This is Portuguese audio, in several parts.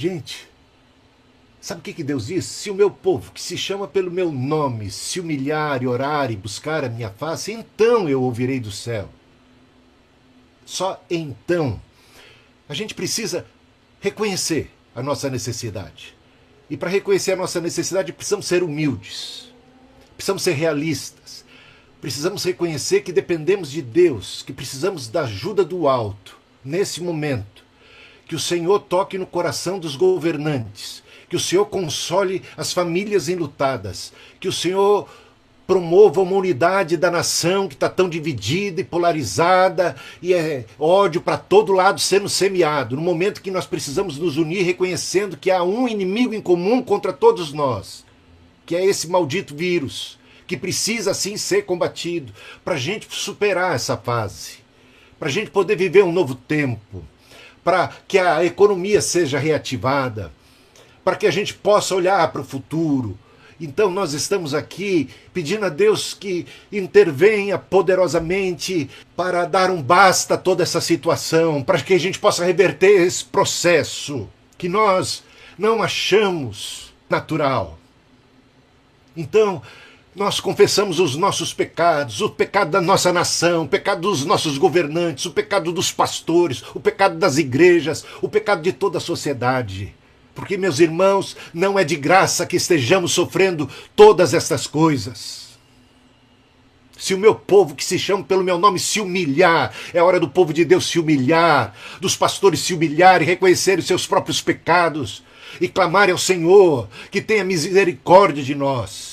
Gente, sabe o que, que Deus diz? Se o meu povo, que se chama pelo meu nome, se humilhar e orar e buscar a minha face, então eu ouvirei do céu. Só então. A gente precisa reconhecer a nossa necessidade. E para reconhecer a nossa necessidade, precisamos ser humildes, precisamos ser realistas, precisamos reconhecer que dependemos de Deus, que precisamos da ajuda do alto nesse momento. Que o Senhor toque no coração dos governantes, que o Senhor console as famílias enlutadas, que o Senhor promova uma unidade da nação que está tão dividida e polarizada. E é ódio para todo lado sendo semeado, no momento que nós precisamos nos unir reconhecendo que há um inimigo em comum contra todos nós, que é esse maldito vírus, que precisa sim ser combatido. Para a gente superar essa fase, para a gente poder viver um novo tempo, para que a economia seja reativada, para que a gente possa olhar para o futuro então nós estamos aqui pedindo a Deus que intervenha poderosamente para dar um basta a toda essa situação, para que a gente possa reverter esse processo que nós não achamos natural. Então, nós confessamos os nossos pecados, o pecado da nossa nação, o pecado dos nossos governantes, o pecado dos pastores, o pecado das igrejas, o pecado de toda a sociedade. Porque, meus irmãos, não é de graça que estejamos sofrendo todas estas coisas. Se o meu povo, que se chama pelo meu nome, se humilhar, é hora do povo de Deus se humilhar, dos pastores se humilharem, reconhecerem os seus próprios pecados e clamarem ao Senhor que tenha misericórdia de nós,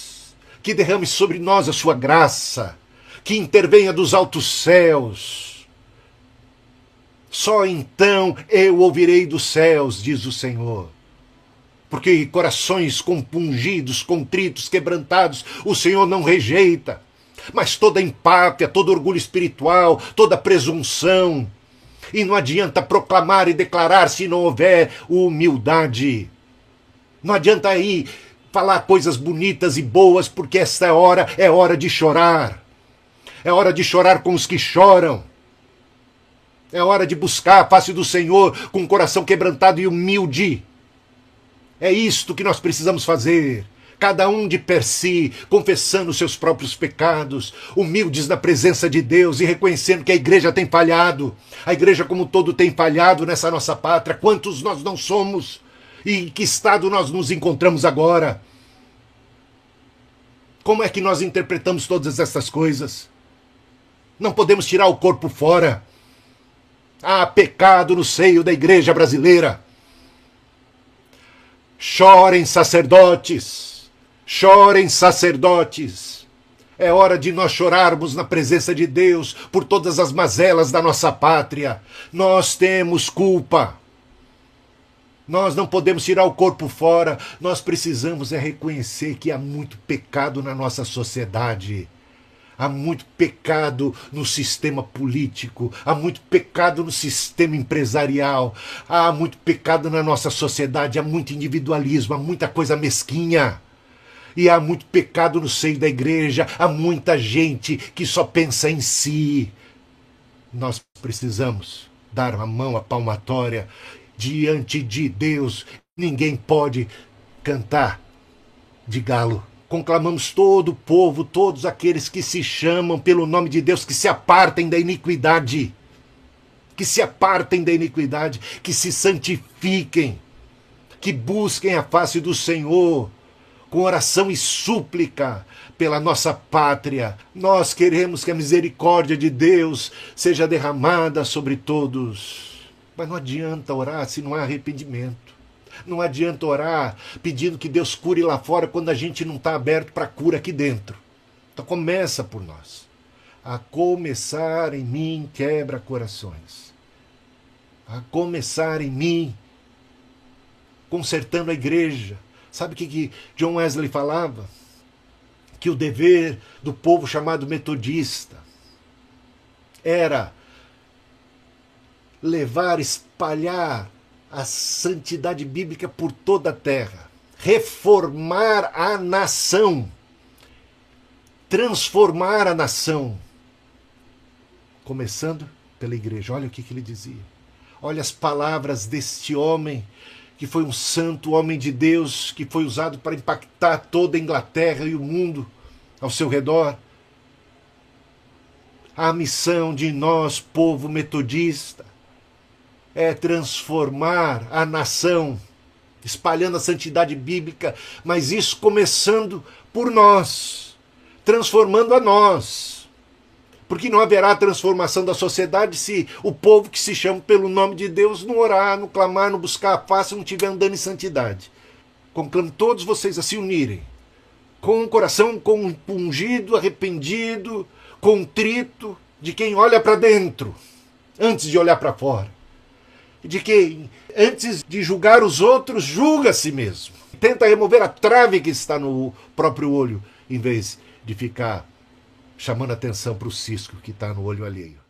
que derrame sobre nós a sua graça, que intervenha dos altos céus. Só então eu ouvirei dos céus, diz o Senhor porque corações compungidos, contritos, quebrantados, o Senhor não rejeita. Mas toda empáfia, todo orgulho espiritual, toda presunção. E não adianta proclamar e declarar se não houver humildade. Não adianta aí falar coisas bonitas e boas, porque esta hora é hora de chorar. É hora de chorar com os que choram. É hora de buscar a face do Senhor com o coração quebrantado e humilde é isto que nós precisamos fazer. Cada um de per si, confessando seus próprios pecados, humildes na presença de Deus e reconhecendo que a igreja tem falhado. A igreja, como um todo, tem falhado nessa nossa pátria. Quantos nós não somos? E em que estado nós nos encontramos agora? Como é que nós interpretamos todas essas coisas? Não podemos tirar o corpo fora. Há pecado no seio da igreja brasileira. Chorem, sacerdotes! Chorem, sacerdotes! É hora de nós chorarmos na presença de Deus por todas as mazelas da nossa pátria. Nós temos culpa. Nós não podemos tirar o corpo fora. Nós precisamos é reconhecer que há muito pecado na nossa sociedade. Há muito pecado no sistema político, há muito pecado no sistema empresarial, há muito pecado na nossa sociedade, há muito individualismo, há muita coisa mesquinha. E há muito pecado no seio da igreja, há muita gente que só pensa em si. Nós precisamos dar a mão à palmatória diante de Deus. Ninguém pode cantar de galo conclamamos todo o povo, todos aqueles que se chamam pelo nome de Deus, que se apartem da iniquidade, que se apartem da iniquidade, que se santifiquem, que busquem a face do Senhor com oração e súplica pela nossa pátria. Nós queremos que a misericórdia de Deus seja derramada sobre todos. Mas não adianta orar se não há arrependimento. Não adianta orar pedindo que Deus cure lá fora quando a gente não está aberto para cura aqui dentro. Então começa por nós. A começar em mim quebra corações. A começar em mim consertando a igreja. Sabe o que, que John Wesley falava? Que o dever do povo chamado metodista era levar, espalhar a santidade bíblica por toda a terra, reformar a nação, transformar a nação, começando pela igreja. Olha o que, que ele dizia. Olha as palavras deste homem que foi um santo homem de Deus, que foi usado para impactar toda a Inglaterra e o mundo ao seu redor. A missão de nós, povo metodista, é transformar a nação, espalhando a santidade bíblica, mas isso começando por nós, transformando a nós. Porque não haverá transformação da sociedade se o povo que se chama pelo nome de Deus não orar, não clamar, não buscar a face, não estiver andando em santidade. Conclamo todos vocês a se unirem, com um coração compungido, arrependido, contrito, de quem olha para dentro, antes de olhar para fora. De quem, antes de julgar os outros, julga a si mesmo. Tenta remover a trave que está no próprio olho, em vez de ficar chamando atenção para o cisco que está no olho alheio.